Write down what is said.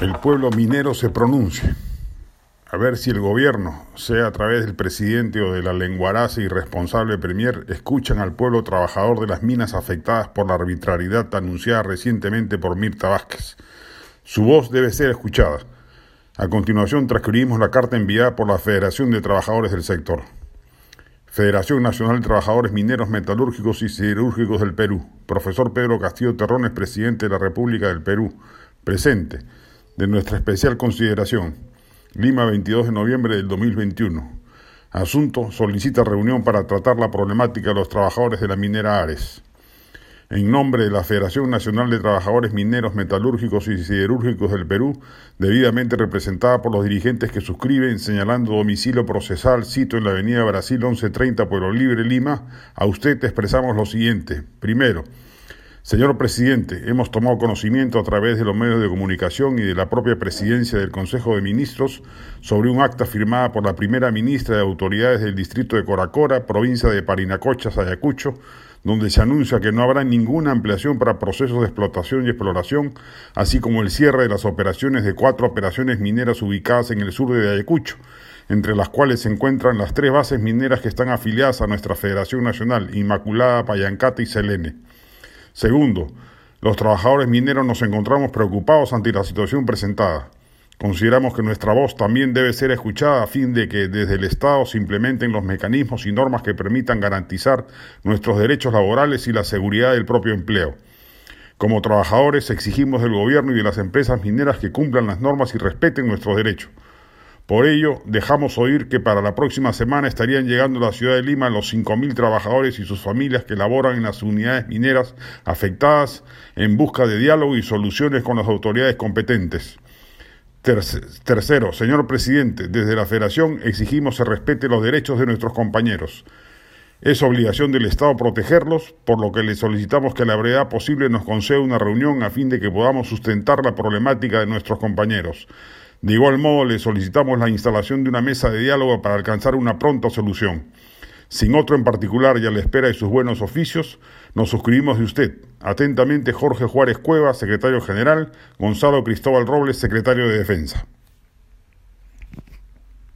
el pueblo minero se pronuncie. A ver si el gobierno, sea a través del presidente o de la lenguaraza irresponsable premier, escuchan al pueblo trabajador de las minas afectadas por la arbitrariedad anunciada recientemente por Mirta Vázquez. Su voz debe ser escuchada. A continuación transcribimos la carta enviada por la Federación de Trabajadores del Sector. Federación Nacional de Trabajadores Mineros Metalúrgicos y Siderúrgicos del Perú. Profesor Pedro Castillo Terrones, presidente de la República del Perú. Presente de nuestra especial consideración. Lima, 22 de noviembre del 2021. Asunto, solicita reunión para tratar la problemática de los trabajadores de la minera Ares. En nombre de la Federación Nacional de Trabajadores Mineros, Metalúrgicos y Siderúrgicos del Perú, debidamente representada por los dirigentes que suscriben, señalando domicilio procesal, cito en la Avenida Brasil 1130, Pueblo Libre, Lima, a usted expresamos lo siguiente. Primero, Señor presidente, hemos tomado conocimiento a través de los medios de comunicación y de la propia presidencia del Consejo de Ministros sobre un acta firmada por la primera ministra de Autoridades del Distrito de Coracora, provincia de Parinacochas, Ayacucho, donde se anuncia que no habrá ninguna ampliación para procesos de explotación y exploración, así como el cierre de las operaciones de cuatro operaciones mineras ubicadas en el sur de Ayacucho, entre las cuales se encuentran las tres bases mineras que están afiliadas a nuestra Federación Nacional, Inmaculada, Payancata y Selene. Segundo, los trabajadores mineros nos encontramos preocupados ante la situación presentada. Consideramos que nuestra voz también debe ser escuchada a fin de que desde el Estado se implementen los mecanismos y normas que permitan garantizar nuestros derechos laborales y la seguridad del propio empleo. Como trabajadores exigimos del gobierno y de las empresas mineras que cumplan las normas y respeten nuestros derechos. Por ello, dejamos oír que para la próxima semana estarían llegando a la ciudad de Lima los 5.000 trabajadores y sus familias que laboran en las unidades mineras afectadas en busca de diálogo y soluciones con las autoridades competentes. Tercero, señor presidente, desde la Federación exigimos se respete los derechos de nuestros compañeros. Es obligación del Estado protegerlos, por lo que le solicitamos que la brevedad posible nos conceda una reunión a fin de que podamos sustentar la problemática de nuestros compañeros. De igual modo, le solicitamos la instalación de una mesa de diálogo para alcanzar una pronta solución. Sin otro en particular y a la espera de sus buenos oficios, nos suscribimos de usted. Atentamente, Jorge Juárez Cueva, secretario general, Gonzalo Cristóbal Robles, secretario de Defensa.